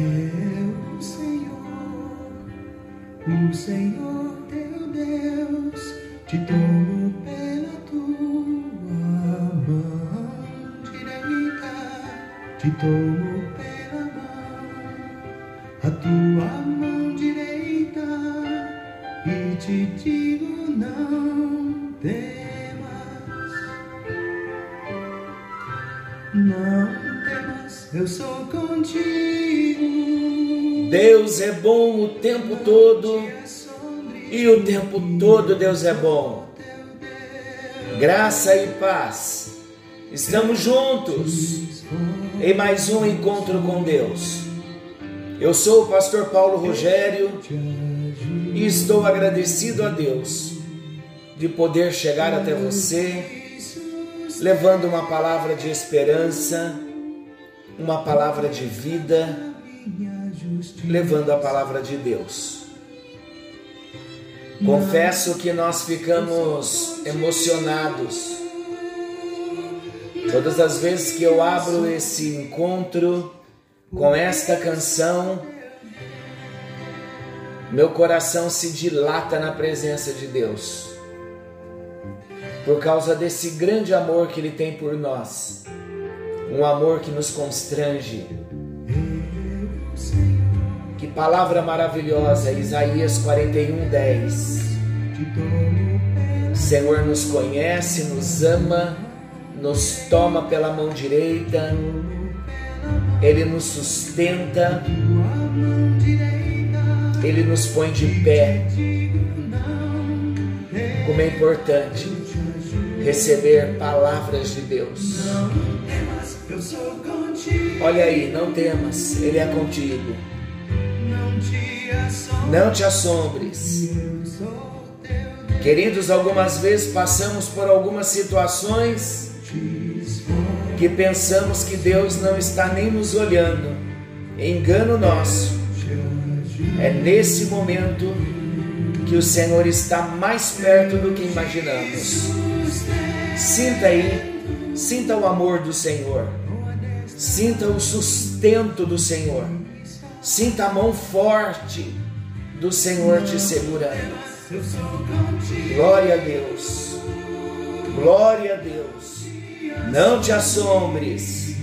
Eu, o Senhor, o Senhor teu Deus, te tomo pela tua mão direita, te tomo pela mão, a tua mão direita, e te digo não temas, não temas, eu sou contigo. Deus é bom o tempo todo e o tempo todo Deus é bom. Graça e paz. Estamos juntos em mais um encontro com Deus. Eu sou o pastor Paulo Rogério e estou agradecido a Deus de poder chegar até você levando uma palavra de esperança, uma palavra de vida, levando a palavra de Deus. Confesso que nós ficamos emocionados todas as vezes que eu abro esse encontro com esta canção. Meu coração se dilata na presença de Deus, por causa desse grande amor que Ele tem por nós, um amor que nos constrange. Palavra maravilhosa, Isaías 41, 10. O Senhor nos conhece, nos ama, nos toma pela mão direita, Ele nos sustenta, Ele nos põe de pé. Como é importante receber palavras de Deus. Olha aí, não temas, Ele é contigo. Não te assombres. Queridos, algumas vezes passamos por algumas situações que pensamos que Deus não está nem nos olhando. Engano nosso. É nesse momento que o Senhor está mais perto do que imaginamos. Sinta aí, sinta o amor do Senhor, sinta o sustento do Senhor, sinta a mão forte do Senhor te segurando. Glória a Deus, glória a Deus. Não te assombres,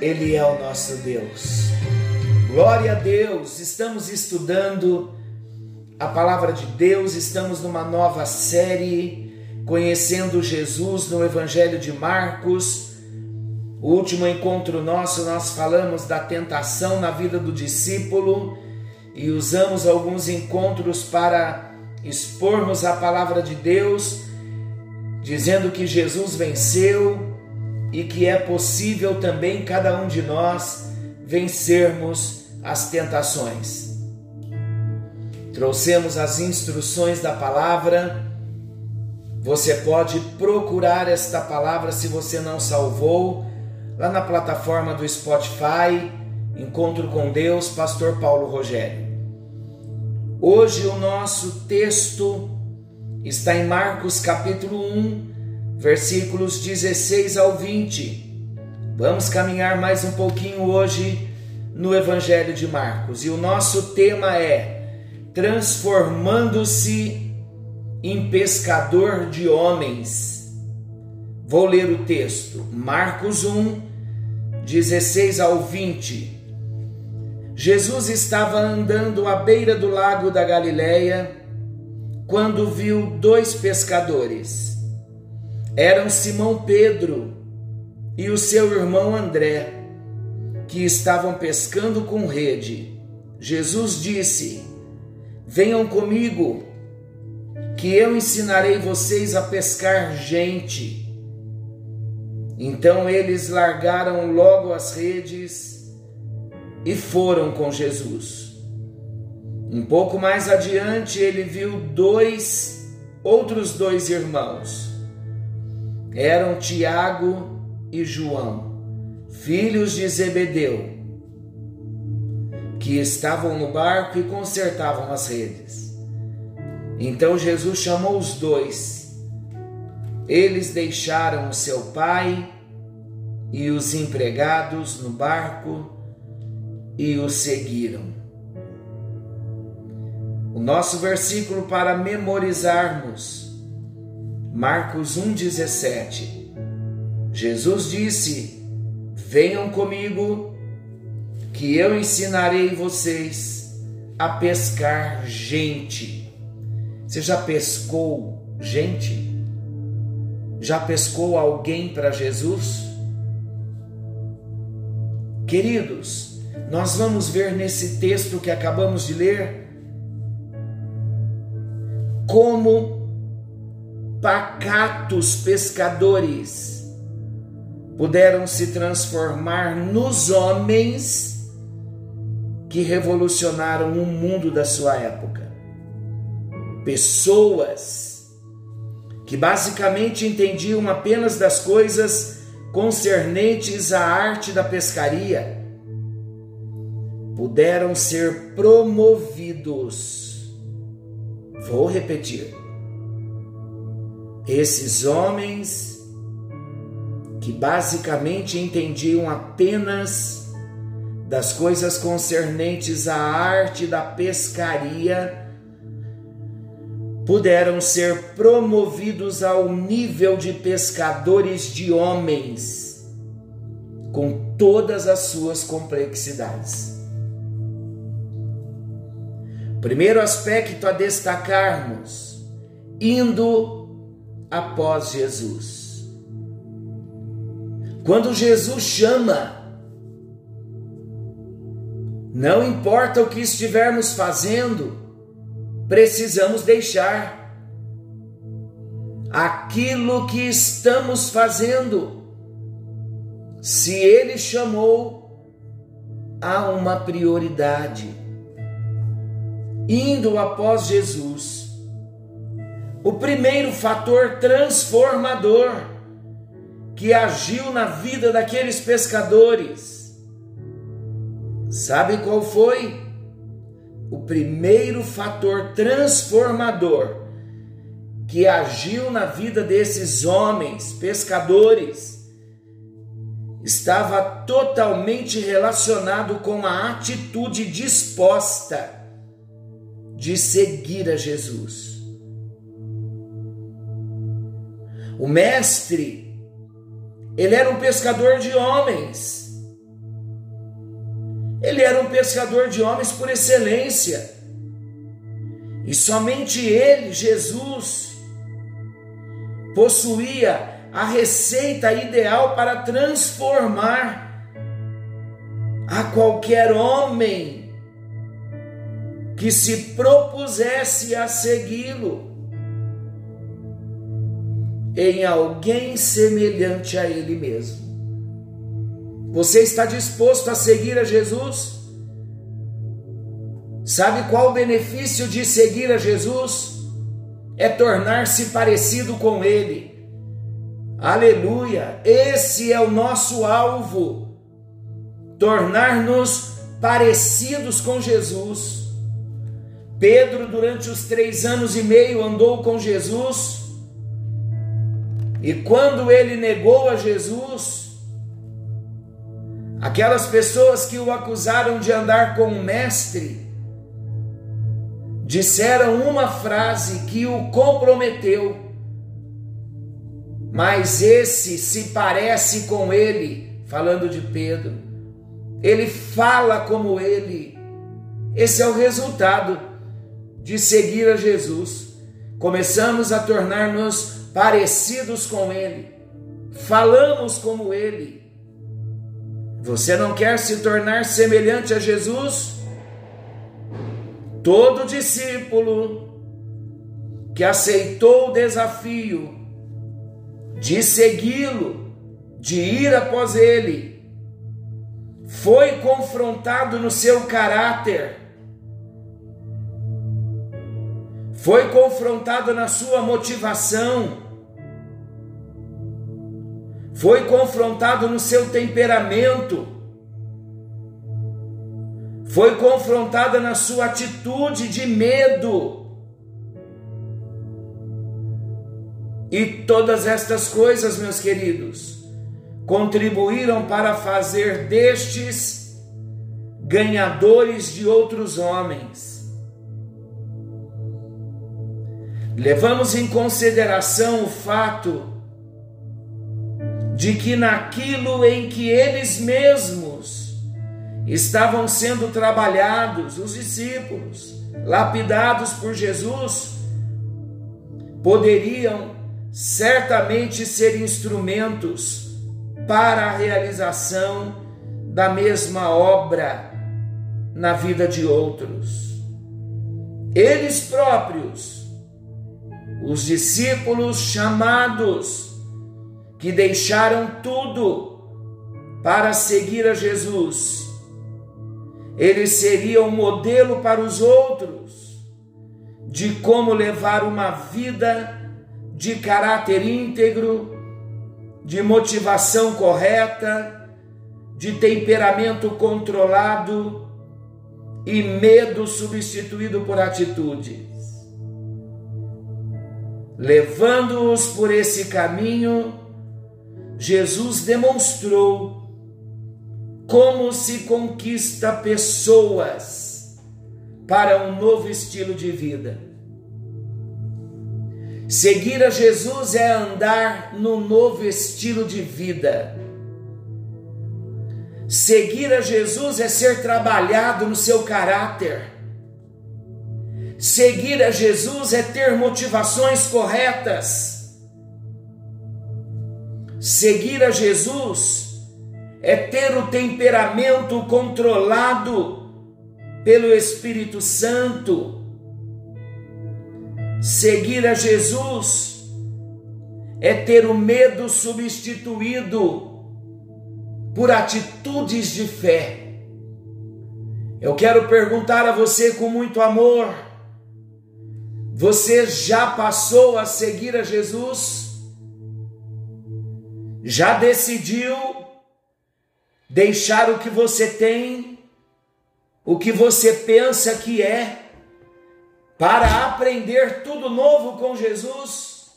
Ele é o nosso Deus. Glória a Deus, estamos estudando a palavra de Deus, estamos numa nova série, conhecendo Jesus no Evangelho de Marcos. O último encontro nosso, nós falamos da tentação na vida do discípulo e usamos alguns encontros para expormos a palavra de Deus, dizendo que Jesus venceu e que é possível também cada um de nós vencermos as tentações. Trouxemos as instruções da palavra. Você pode procurar esta palavra se você não salvou lá na plataforma do Spotify, Encontro com Deus, Pastor Paulo Rogério. Hoje o nosso texto está em Marcos capítulo 1, versículos 16 ao 20. Vamos caminhar mais um pouquinho hoje no Evangelho de Marcos e o nosso tema é Transformando-se em pescador de homens. Vou ler o texto, Marcos 1, 16 ao 20. Jesus estava andando à beira do lago da Galileia quando viu dois pescadores. Eram Simão Pedro e o seu irmão André, que estavam pescando com rede. Jesus disse: Venham comigo, que eu ensinarei vocês a pescar gente. Então eles largaram logo as redes e foram com Jesus. Um pouco mais adiante, ele viu dois, outros dois irmãos. Eram Tiago e João, filhos de Zebedeu, que estavam no barco e consertavam as redes. Então Jesus chamou os dois. Eles deixaram o seu pai e os empregados no barco e o seguiram. O nosso versículo para memorizarmos, Marcos 1,17. Jesus disse: Venham comigo, que eu ensinarei vocês a pescar gente. Você já pescou gente? Já pescou alguém para Jesus? Queridos, nós vamos ver nesse texto que acabamos de ler como pacatos pescadores puderam se transformar nos homens que revolucionaram o mundo da sua época. Pessoas que basicamente entendiam apenas das coisas concernentes à arte da pescaria, puderam ser promovidos. Vou repetir. Esses homens que basicamente entendiam apenas das coisas concernentes à arte da pescaria, puderam ser promovidos ao nível de pescadores de homens, com todas as suas complexidades. Primeiro aspecto a destacarmos: indo após Jesus. Quando Jesus chama, não importa o que estivermos fazendo, precisamos deixar aquilo que estamos fazendo. Se Ele chamou, há uma prioridade. Indo após Jesus, o primeiro fator transformador que agiu na vida daqueles pescadores, sabe qual foi? O primeiro fator transformador que agiu na vida desses homens pescadores estava totalmente relacionado com a atitude disposta de seguir a Jesus. O mestre, ele era um pescador de homens ele era um pescador de homens por excelência. E somente ele, Jesus, possuía a receita ideal para transformar a qualquer homem que se propusesse a segui-lo em alguém semelhante a ele mesmo. Você está disposto a seguir a Jesus? Sabe qual o benefício de seguir a Jesus? É tornar-se parecido com Ele. Aleluia! Esse é o nosso alvo. Tornar-nos parecidos com Jesus. Pedro, durante os três anos e meio, andou com Jesus. E quando ele negou a Jesus, Aquelas pessoas que o acusaram de andar com o mestre disseram uma frase que o comprometeu, mas esse se parece com ele, falando de Pedro. Ele fala como ele. Esse é o resultado de seguir a Jesus. Começamos a tornar-nos parecidos com ele, falamos como ele você não quer se tornar semelhante a Jesus? Todo discípulo que aceitou o desafio de segui-lo, de ir após ele, foi confrontado no seu caráter, foi confrontado na sua motivação, foi confrontado no seu temperamento, foi confrontada na sua atitude de medo. E todas estas coisas, meus queridos, contribuíram para fazer destes ganhadores de outros homens. Levamos em consideração o fato de que naquilo em que eles mesmos estavam sendo trabalhados, os discípulos, lapidados por Jesus, poderiam certamente ser instrumentos para a realização da mesma obra na vida de outros. Eles próprios, os discípulos chamados, que deixaram tudo para seguir a Jesus, eles seriam modelo para os outros de como levar uma vida de caráter íntegro, de motivação correta, de temperamento controlado e medo substituído por atitudes. Levando-os por esse caminho, Jesus demonstrou como se conquista pessoas para um novo estilo de vida. Seguir a Jesus é andar no novo estilo de vida. Seguir a Jesus é ser trabalhado no seu caráter. Seguir a Jesus é ter motivações corretas. Seguir a Jesus é ter o temperamento controlado pelo Espírito Santo. Seguir a Jesus é ter o medo substituído por atitudes de fé. Eu quero perguntar a você com muito amor: você já passou a seguir a Jesus? Já decidiu deixar o que você tem, o que você pensa que é, para aprender tudo novo com Jesus,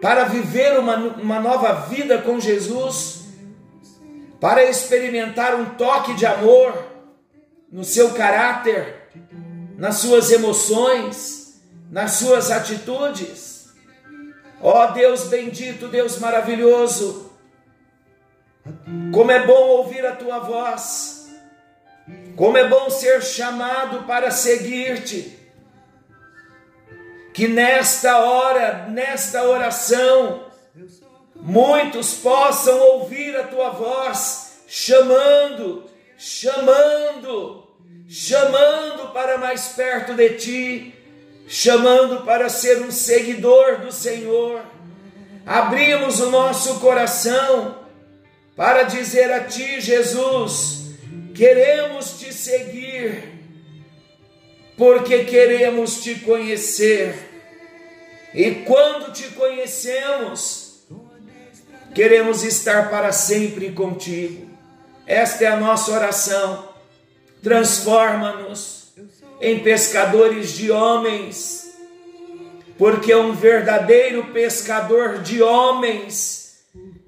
para viver uma, uma nova vida com Jesus, para experimentar um toque de amor no seu caráter, nas suas emoções, nas suas atitudes. Ó oh, Deus bendito, Deus maravilhoso, como é bom ouvir a tua voz, como é bom ser chamado para seguir-te que nesta hora, nesta oração, muitos possam ouvir a tua voz chamando, chamando, chamando para mais perto de ti, chamando para ser um seguidor do Senhor. Abrimos o nosso coração para dizer a ti, Jesus, queremos te seguir, porque queremos te conhecer e quando te conhecemos, queremos estar para sempre contigo. Esta é a nossa oração. Transforma-nos em pescadores de homens, porque um verdadeiro pescador de homens,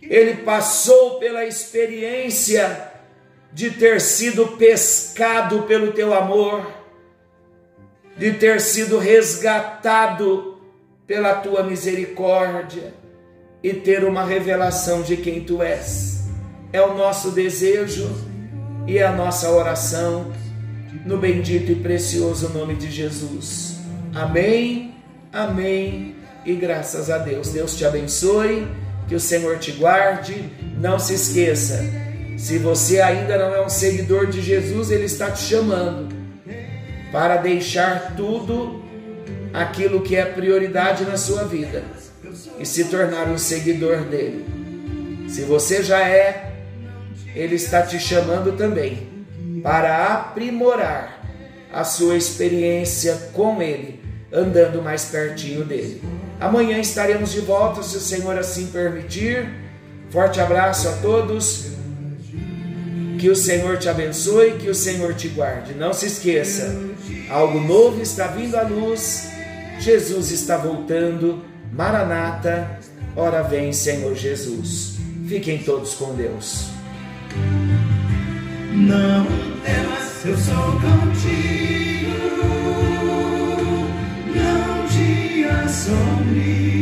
ele passou pela experiência de ter sido pescado pelo teu amor, de ter sido resgatado pela tua misericórdia e ter uma revelação de quem tu és. É o nosso desejo e é a nossa oração no bendito e precioso nome de Jesus. Amém, amém e graças a Deus. Deus te abençoe, que o Senhor te guarde. Não se esqueça, se você ainda não é um seguidor de Jesus, Ele está te chamando para deixar tudo aquilo que é prioridade na sua vida e se tornar um seguidor dele. Se você já é, ele está te chamando também para aprimorar a sua experiência com ele, andando mais pertinho dele. Amanhã estaremos de volta, se o Senhor assim permitir. Forte abraço a todos. Que o Senhor te abençoe, que o Senhor te guarde. Não se esqueça, algo novo está vindo à luz Jesus está voltando. Maranata, ora vem, Senhor Jesus. Fiquem todos com Deus. Não é eu sou contigo. sobre